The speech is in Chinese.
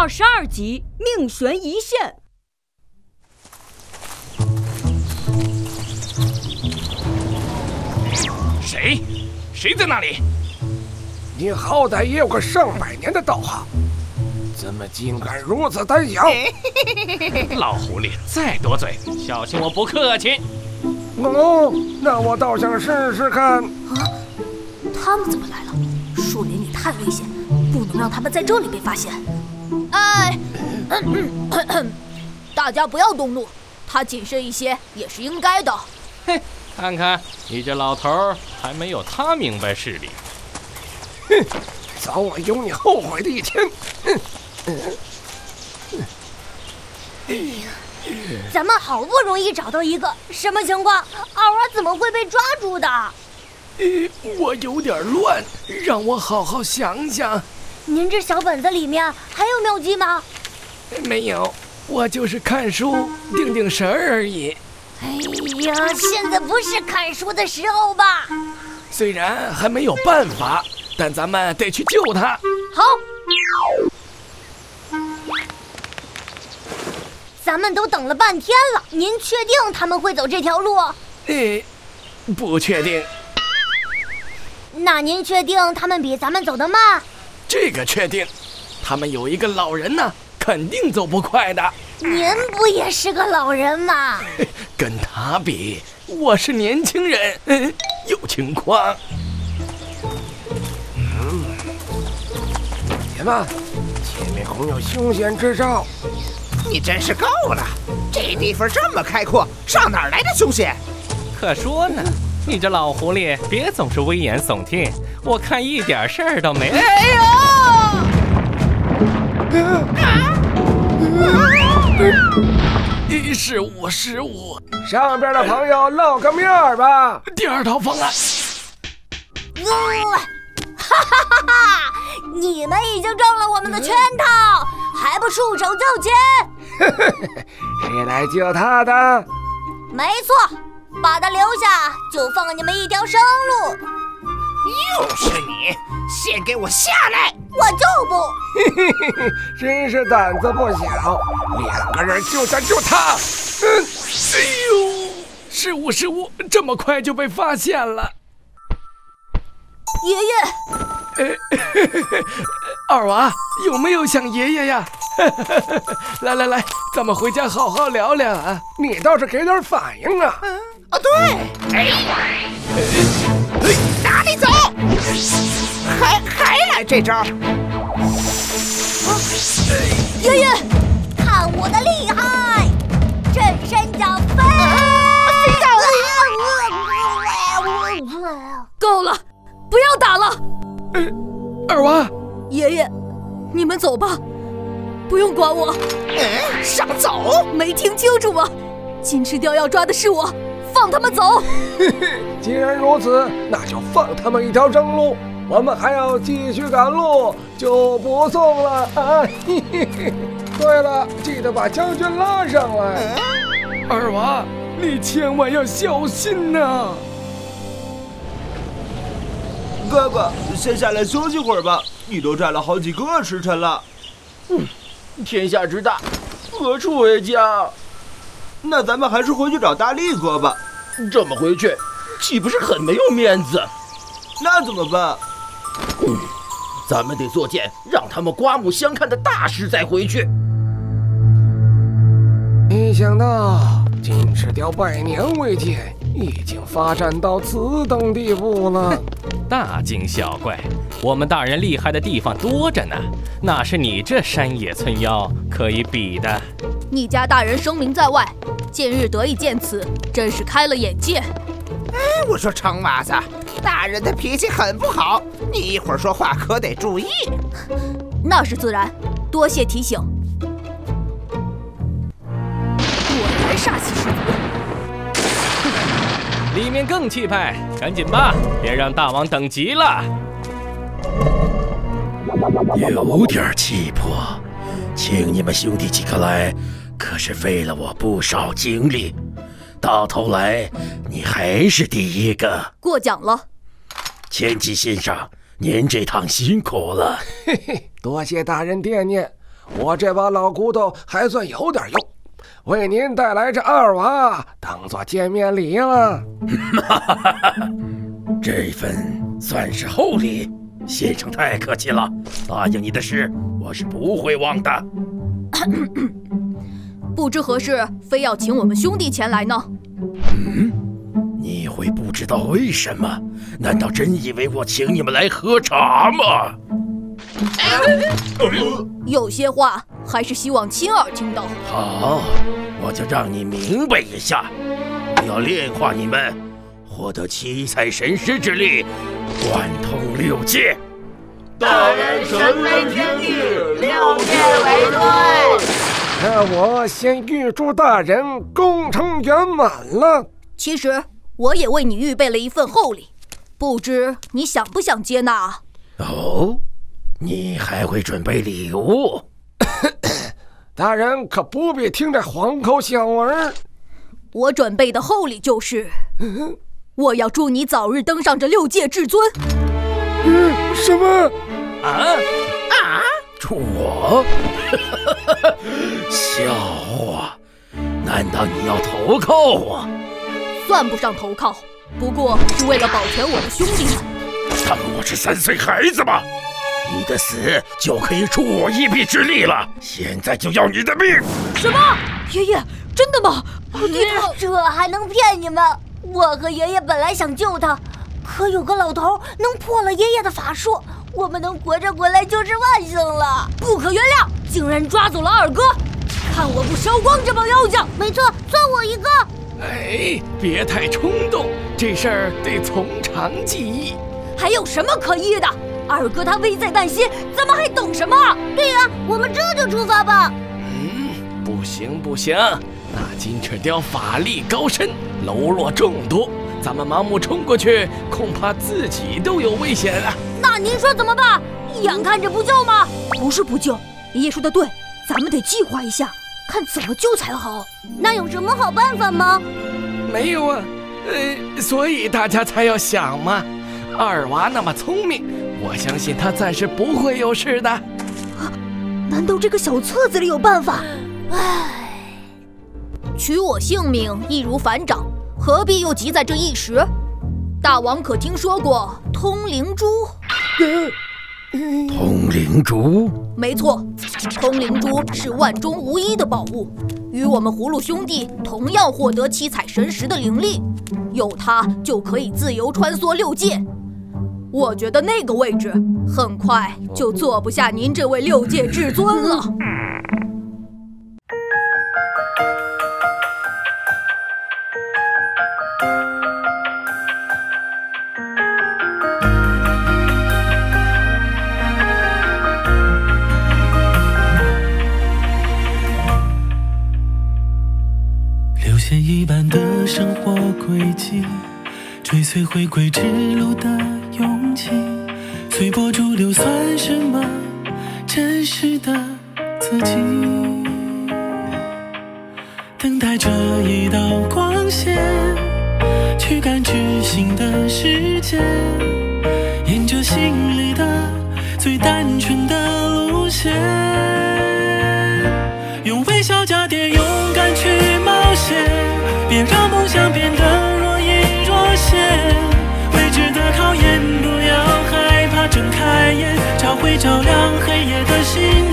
二十二集命悬一线。谁？谁在那里？你好歹也有个上百年的道行，怎么竟敢如此胆小？老狐狸，再多嘴，小心我不客气。哦，那我倒想试试看。啊，他们怎么来了？树林里太危险，不能让他们在这里被发现。哎，大家不要动怒，他谨慎一些也是应该的。嘿。看看你这老头儿还没有他明白事理。哼，早晚有你后悔的一天。哎呀，咱们好不容易找到一个，什么情况？二娃怎么会被抓住的？我有点乱，让我好好想想。您这小本子里面妙计吗？没有，我就是看书定定神儿而已。哎呀，现在不是看书的时候吧？虽然还没有办法，但咱们得去救他。好，咱们都等了半天了，您确定他们会走这条路？哎，不确定。那您确定他们比咱们走得慢？这个确定，他们有一个老人呢，肯定走不快的。您不也是个老人吗？跟他比，我是年轻人，嗯，有情况。嗯，姐们，前面红有凶险之兆。你真是够了！这地方这么开阔，上哪儿来的凶险？可说呢，你这老狐狸，别总是危言耸听，我看一点事儿都没。哎呦！失误，失误。上边的朋友露个面儿吧。第二套方案。哈哈哈哈！你们已经中了我们的圈套，还不束手就擒？谁来救他的？没错，把他留下，就放你们一条生路。又是你！先给我下来！我就不。嘿嘿嘿嘿，真是胆子不小，两个人就想救他。嗯，哎呦，失误失误，这么快就被发现了。爷爷，二娃有没有想爷爷呀？来来来，咱们回家好好聊聊啊。你倒是给点反应啊！啊，对，哎。哪里走？还还来这招？爷爷，看我的厉害！震山脚飞！够了，不要打了。二娃，爷爷，你们走吧，不用管我。想走？没听清楚吗？金翅雕要抓的是我。放他们走！既然如此，那就放他们一条生路。我们还要继续赶路，就不送了啊！对了，记得把将军拉上来。二娃，你千万要小心呐！哥哥，先下来休息会儿吧。你都站了好几个时辰了。嗯，天下之大，何处为家？那咱们还是回去找大力哥吧。这么回去，岂不是很没有面子？那怎么办？嗯，咱们得做件让他们刮目相看的大事再回去。没想到金翅雕百年未见，已经发展到此等地步了。大惊小怪，我们大人厉害的地方多着呢，哪是你这山野村妖可以比的？你家大人声名在外，今日得以见此，真是开了眼界。哎，我说长娃子，大人的脾气很不好，你一会儿说话可得注意。那是自然，多谢提醒。果然煞气十足。里面更气派，赶紧吧，别让大王等急了。有点气魄，请你们兄弟几个来，可是费了我不少精力。到头来，你还是第一个。过奖了，千机先生，您这趟辛苦了。嘿嘿，多谢大人惦念，我这把老骨头还算有点用，为您带来这二娃当做见面礼了。这份算是厚礼，先生太客气了。答应你的事，我是不会忘的。不知何事，非要请我们兄弟前来呢？嗯，你会不知道为什么？难道真以为我请你们来喝茶吗？有些话还是希望亲耳听到。好，我就让你明白一下。我要炼化你们，获得七彩神师之力，贯通六界。大人神威天地，六界为尊。那我先预祝大人功成圆满了。其实我也为你预备了一份厚礼，不知你想不想接纳？哦，你还会准备礼物？大人可不必听这黄口小儿。我准备的厚礼就是，我要祝你早日登上这六界至尊。嗯，什么？啊我？笑话！难道你要投靠我？算不上投靠，不过是为了保全我的兄弟们。当我是三岁孩子吗？你的死就可以助我一臂之力了。现在就要你的命！什么？爷爷，真的吗？爹，这还能骗你们？我和爷爷本来想救他，可有个老头能破了爷爷的法术。我们能活着回来就是万幸了，不可原谅！竟然抓走了二哥，看我不烧光这帮妖精！没错，算我一个。哎，别太冲动，这事儿得从长计议。还有什么可议的？二哥他危在旦夕，咱们还等什么？对呀，我们这就出发吧。嗯，不行不行，那金翅雕法力高深，喽啰众多，咱们盲目冲过去，恐怕自己都有危险啊。那您说怎么办？眼看着不救吗？不是不救，爷爷说的对，咱们得计划一下，看怎么救才好。那有什么好办法吗？没有啊，呃，所以大家才要想嘛。二娃那么聪明，我相信他暂时不会有事的。难道这个小册子里有办法？唉，取我性命易如反掌，何必又急在这一时？大王可听说过通灵珠？通灵珠？没错，通灵珠是万中无一的宝物，与我们葫芦兄弟同样获得七彩神石的灵力，有它就可以自由穿梭六界。我觉得那个位置很快就坐不下您这位六界至尊了。线一般的生活轨迹，追随回归之路的勇气，随波逐流算什么真实的自己？等待着一道光线，去感知新的世界，沿着心里的最单纯的路线，用微笑加点勇开